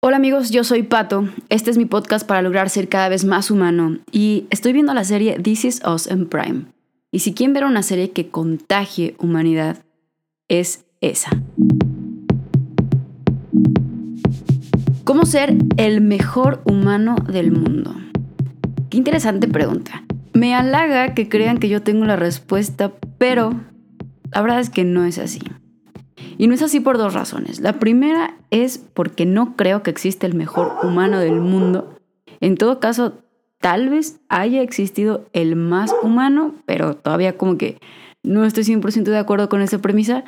Hola amigos, yo soy Pato. Este es mi podcast para lograr ser cada vez más humano y estoy viendo la serie This Is Us en Prime. Y si quieren ver una serie que contagie humanidad, es esa. ¿Cómo ser el mejor humano del mundo? Qué interesante pregunta. Me halaga que crean que yo tengo la respuesta, pero la verdad es que no es así. Y no es así por dos razones. La primera es porque no creo que exista el mejor humano del mundo. En todo caso, tal vez haya existido el más humano, pero todavía como que no estoy 100% de acuerdo con esa premisa.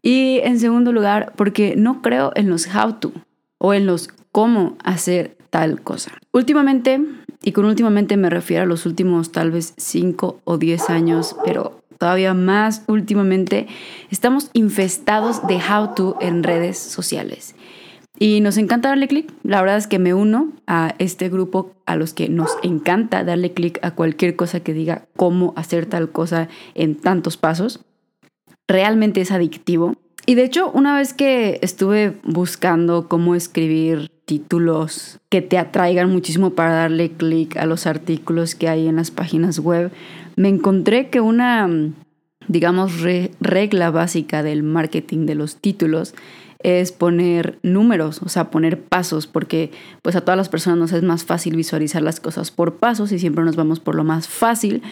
Y en segundo lugar, porque no creo en los how to o en los cómo hacer tal cosa. Últimamente, y con últimamente me refiero a los últimos tal vez 5 o 10 años, pero todavía más últimamente, estamos infestados de how to en redes sociales. Y nos encanta darle clic. La verdad es que me uno a este grupo a los que nos encanta darle clic a cualquier cosa que diga cómo hacer tal cosa en tantos pasos. Realmente es adictivo. Y de hecho, una vez que estuve buscando cómo escribir títulos que te atraigan muchísimo para darle clic a los artículos que hay en las páginas web, me encontré que una, digamos, regla básica del marketing de los títulos es poner números, o sea, poner pasos, porque pues a todas las personas nos es más fácil visualizar las cosas por pasos y siempre nos vamos por lo más fácil.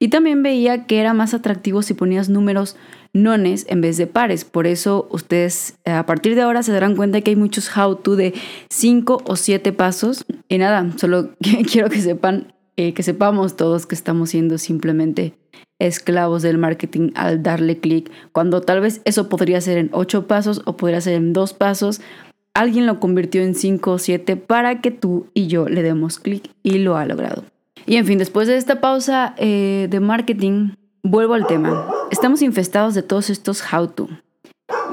Y también veía que era más atractivo si ponías números nones en vez de pares. Por eso ustedes a partir de ahora se darán cuenta que hay muchos how to de 5 o 7 pasos. Y nada, solo quiero que sepan eh, que sepamos todos que estamos siendo simplemente esclavos del marketing al darle clic, cuando tal vez eso podría ser en ocho pasos o podría ser en dos pasos. Alguien lo convirtió en cinco o siete para que tú y yo le demos clic y lo ha logrado. Y en fin, después de esta pausa eh, de marketing, vuelvo al tema. Estamos infestados de todos estos how to.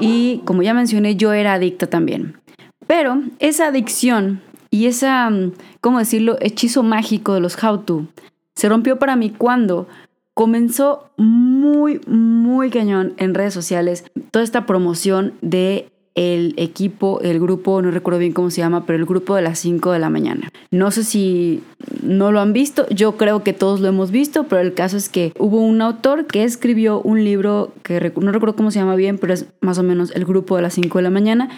Y como ya mencioné, yo era adicta también. Pero esa adicción y ese, mm, ¿cómo decirlo?, hechizo mágico de los how to se rompió para mí cuando comenzó muy, muy cañón en redes sociales toda esta promoción de el equipo, el grupo, no recuerdo bien cómo se llama, pero el grupo de las 5 de la mañana. No sé si no lo han visto, yo creo que todos lo hemos visto, pero el caso es que hubo un autor que escribió un libro que no recuerdo cómo se llama bien, pero es más o menos el grupo de las 5 de la mañana,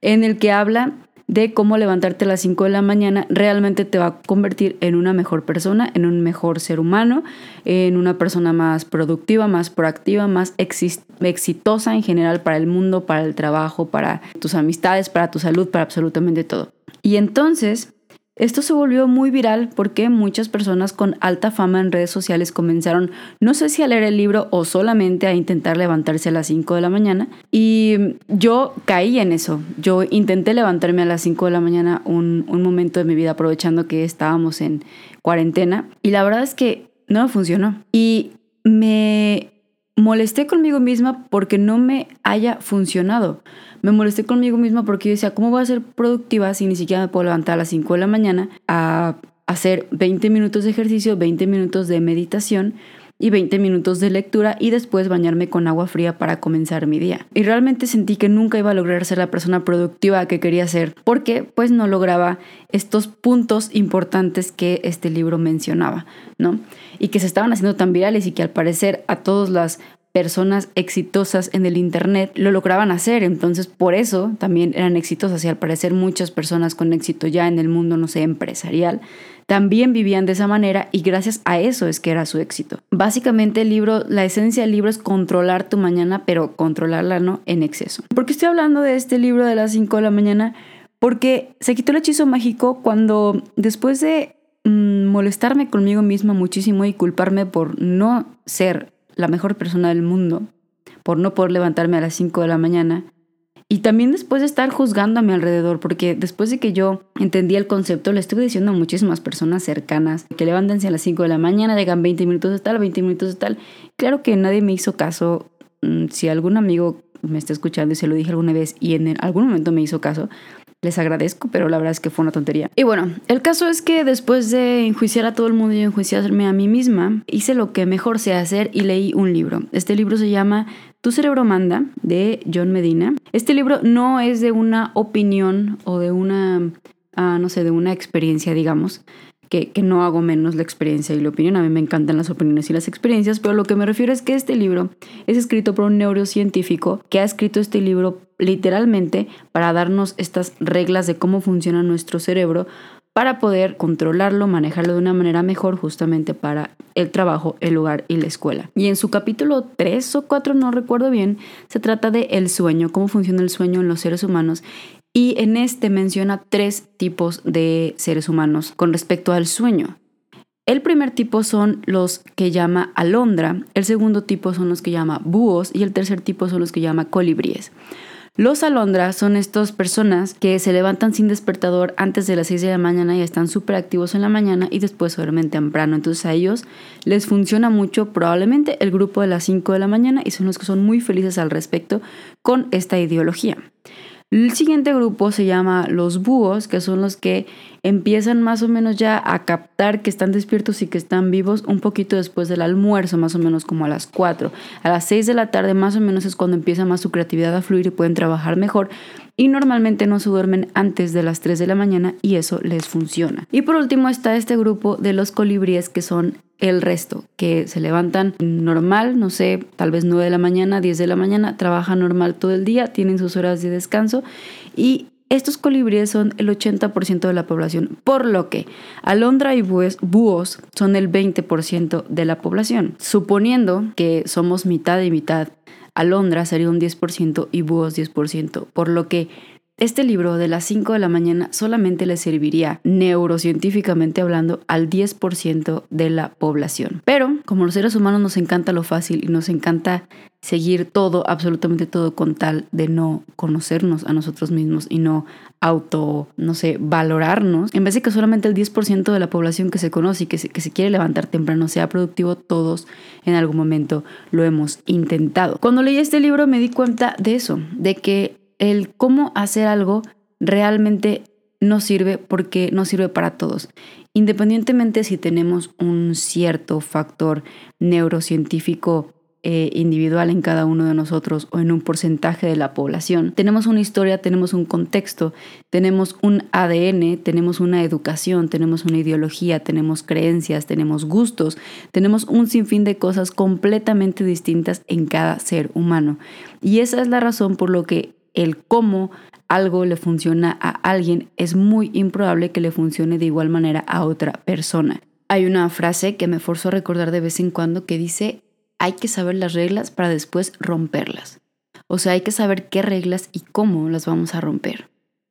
en el que habla de cómo levantarte a las 5 de la mañana realmente te va a convertir en una mejor persona, en un mejor ser humano, en una persona más productiva, más proactiva, más exitosa en general para el mundo, para el trabajo, para tus amistades, para tu salud, para absolutamente todo. Y entonces esto se volvió muy viral porque muchas personas con alta fama en redes sociales comenzaron, no sé si a leer el libro o solamente a intentar levantarse a las 5 de la mañana. Y yo caí en eso. Yo intenté levantarme a las 5 de la mañana un, momento de mi vida aprovechando que estábamos en cuarentena. Y la verdad es que no me funcionó. Y me molesté conmigo misma porque no me haya funcionado. Me molesté conmigo misma porque yo decía, ¿cómo voy a ser productiva si ni siquiera me puedo levantar a las 5 de la mañana a hacer 20 minutos de ejercicio, 20 minutos de meditación? Y 20 minutos de lectura y después bañarme con agua fría para comenzar mi día. Y realmente sentí que nunca iba a lograr ser la persona productiva que quería ser porque pues no lograba estos puntos importantes que este libro mencionaba, ¿no? Y que se estaban haciendo tan virales y que al parecer a todas las personas exitosas en el Internet lo lograban hacer, entonces por eso también eran exitosas y al parecer muchas personas con éxito ya en el mundo, no sé, empresarial, también vivían de esa manera y gracias a eso es que era su éxito. Básicamente el libro, la esencia del libro es controlar tu mañana, pero controlarla no en exceso. ¿Por qué estoy hablando de este libro de las 5 de la mañana? Porque se quitó el hechizo mágico cuando después de mm, molestarme conmigo misma muchísimo y culparme por no ser la mejor persona del mundo por no poder levantarme a las 5 de la mañana. Y también después de estar juzgando a mi alrededor, porque después de que yo entendí el concepto, le estuve diciendo a muchísimas personas cercanas que levántense a las 5 de la mañana, digan 20 minutos de tal, 20 minutos de tal. Claro que nadie me hizo caso. Mm, si algún amigo me está escuchando y se lo dije alguna vez y en algún momento me hizo caso, les agradezco, pero la verdad es que fue una tontería. Y bueno, el caso es que después de enjuiciar a todo el mundo y enjuiciarme a mí misma, hice lo que mejor sé hacer y leí un libro. Este libro se llama Tu cerebro manda, de John Medina. Este libro no es de una opinión o de una, ah, no sé, de una experiencia, digamos, que, que, no hago menos la experiencia y la opinión. A mí me encantan las opiniones y las experiencias, pero lo que me refiero es que este libro es escrito por un neurocientífico que ha escrito este libro literalmente para darnos estas reglas de cómo funciona nuestro cerebro para poder controlarlo, manejarlo de una manera mejor justamente para el trabajo, el hogar y la escuela. Y en su capítulo 3 o 4, no recuerdo bien, se trata de el sueño, cómo funciona el sueño en los seres humanos y en este menciona tres tipos de seres humanos con respecto al sueño. El primer tipo son los que llama alondra, el segundo tipo son los que llama búhos y el tercer tipo son los que llama colibríes. Los alondras son estas personas que se levantan sin despertador antes de las 6 de la mañana y están súper activos en la mañana y después duermen temprano. Entonces a ellos les funciona mucho probablemente el grupo de las 5 de la mañana y son los que son muy felices al respecto con esta ideología. El siguiente grupo se llama los búhos, que son los que empiezan más o menos ya a captar que están despiertos y que están vivos un poquito después del almuerzo, más o menos como a las 4. A las 6 de la tarde más o menos es cuando empieza más su creatividad a fluir y pueden trabajar mejor y normalmente no se duermen antes de las 3 de la mañana y eso les funciona. Y por último está este grupo de los colibríes que son el resto, que se levantan normal, no sé, tal vez 9 de la mañana, 10 de la mañana, trabajan normal todo el día, tienen sus horas de descanso y estos colibríes son el 80% de la población, por lo que alondra y búhos son el 20% de la población. Suponiendo que somos mitad y mitad, alondra sería un 10% y búhos 10%, por lo que este libro de las 5 de la mañana solamente le serviría neurocientíficamente hablando al 10% de la población. Pero como los seres humanos nos encanta lo fácil y nos encanta seguir todo, absolutamente todo con tal de no conocernos a nosotros mismos y no auto, no sé, valorarnos, en vez de que solamente el 10% de la población que se conoce y que se, que se quiere levantar temprano sea productivo, todos en algún momento lo hemos intentado. Cuando leí este libro me di cuenta de eso, de que el cómo hacer algo realmente no sirve porque no sirve para todos. Independientemente si tenemos un cierto factor neurocientífico eh, individual en cada uno de nosotros o en un porcentaje de la población, tenemos una historia, tenemos un contexto, tenemos un ADN, tenemos una educación, tenemos una ideología, tenemos creencias, tenemos gustos, tenemos un sinfín de cosas completamente distintas en cada ser humano. Y esa es la razón por lo que el cómo algo le funciona a alguien, es muy improbable que le funcione de igual manera a otra persona. Hay una frase que me forzo a recordar de vez en cuando que dice, hay que saber las reglas para después romperlas. O sea, hay que saber qué reglas y cómo las vamos a romper.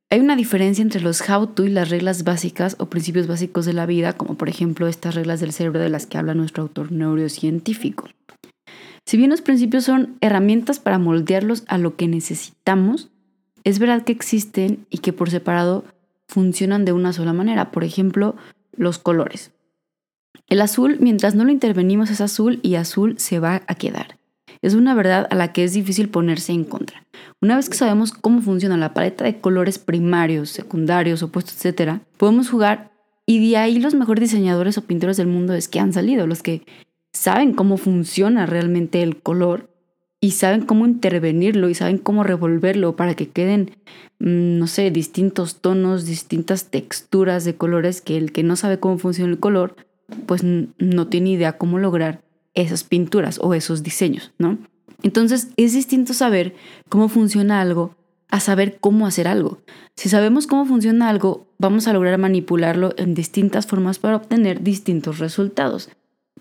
Hay una diferencia entre los how to y las reglas básicas o principios básicos de la vida, como por ejemplo estas reglas del cerebro de las que habla nuestro autor neurocientífico. Si bien los principios son herramientas para moldearlos a lo que necesitamos, es verdad que existen y que por separado funcionan de una sola manera. Por ejemplo, los colores. El azul, mientras no lo intervenimos, es azul y azul se va a quedar. Es una verdad a la que es difícil ponerse en contra. Una vez que sabemos cómo funciona la paleta de colores primarios, secundarios, opuestos, etc., podemos jugar y de ahí los mejores diseñadores o pintores del mundo es que han salido, los que saben cómo funciona realmente el color y saben cómo intervenirlo y saben cómo revolverlo para que queden, mm, no sé, distintos tonos, distintas texturas de colores que el que no sabe cómo funciona el color, pues no tiene idea cómo lograr esas pinturas o esos diseños, ¿no? Entonces es distinto saber cómo funciona algo a saber cómo hacer algo. Si sabemos cómo funciona algo, vamos a lograr manipularlo en distintas formas para obtener distintos resultados.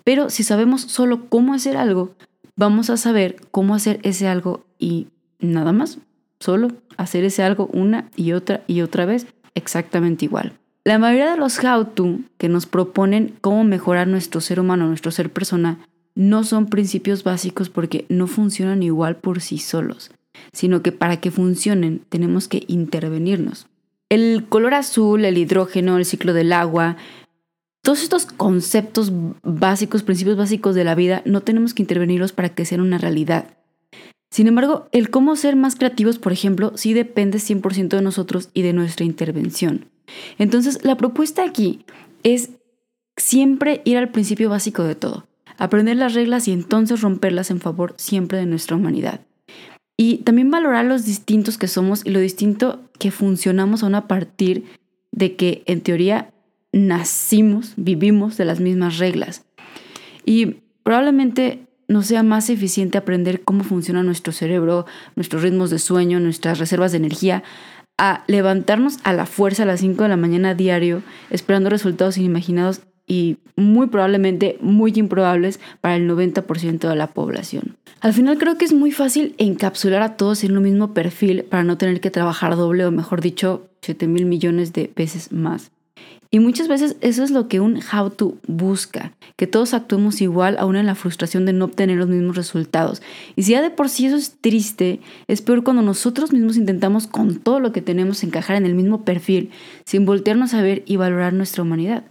Pero si sabemos solo cómo hacer algo, vamos a saber cómo hacer ese algo y nada más. Solo hacer ese algo una y otra y otra vez exactamente igual. La mayoría de los how-to que nos proponen cómo mejorar nuestro ser humano, nuestro ser persona, no son principios básicos porque no funcionan igual por sí solos, sino que para que funcionen tenemos que intervenirnos. El color azul, el hidrógeno, el ciclo del agua, todos estos conceptos básicos, principios básicos de la vida, no tenemos que intervenirlos para que sean una realidad. Sin embargo, el cómo ser más creativos, por ejemplo, sí depende 100% de nosotros y de nuestra intervención. Entonces, la propuesta aquí es siempre ir al principio básico de todo. aprender las reglas y entonces romperlas en favor siempre de nuestra humanidad. Y también valorar los distintos que somos y lo distinto que funcionamos aún a partir de que en teoría nacimos, vivimos de las mismas reglas. Y probablemente no sea más eficiente aprender cómo funciona nuestro cerebro, nuestros ritmos de sueño, nuestras reservas de energía, a levantarnos a la fuerza a las 5 de la mañana diario, esperando resultados inimaginados y muy probablemente muy improbables para el 90% de la población. Al final creo que es muy fácil encapsular a todos en un mismo perfil para no tener que trabajar doble o mejor dicho 7 mil millones de veces más. Y muchas veces eso es lo que un how to busca, que todos actuemos igual aún en la frustración de no obtener los mismos resultados. Y si ya de por sí eso es triste, es peor cuando nosotros mismos intentamos con todo lo que tenemos encajar en el mismo perfil, sin voltearnos a ver y valorar nuestra humanidad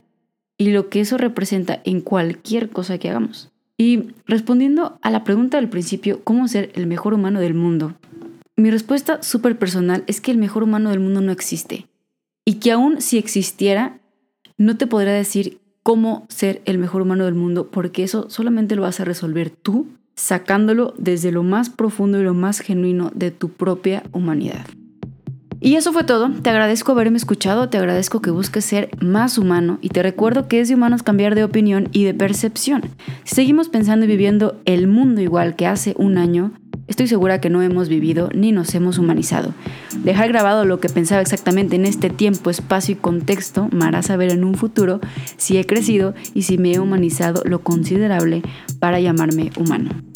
y lo que eso representa en cualquier cosa que hagamos. Y respondiendo a la pregunta del principio, ¿cómo ser el mejor humano del mundo? Mi respuesta súper personal es que el mejor humano del mundo no existe. Y que aún si existiera, no te podría decir cómo ser el mejor humano del mundo, porque eso solamente lo vas a resolver tú, sacándolo desde lo más profundo y lo más genuino de tu propia humanidad. Y eso fue todo. Te agradezco haberme escuchado, te agradezco que busques ser más humano y te recuerdo que es de humanos cambiar de opinión y de percepción. Si seguimos pensando y viviendo el mundo igual que hace un año, estoy segura que no hemos vivido ni nos hemos humanizado. Dejar grabado lo que pensaba exactamente en este tiempo, espacio y contexto me hará saber en un futuro si he crecido y si me he humanizado lo considerable para llamarme humano.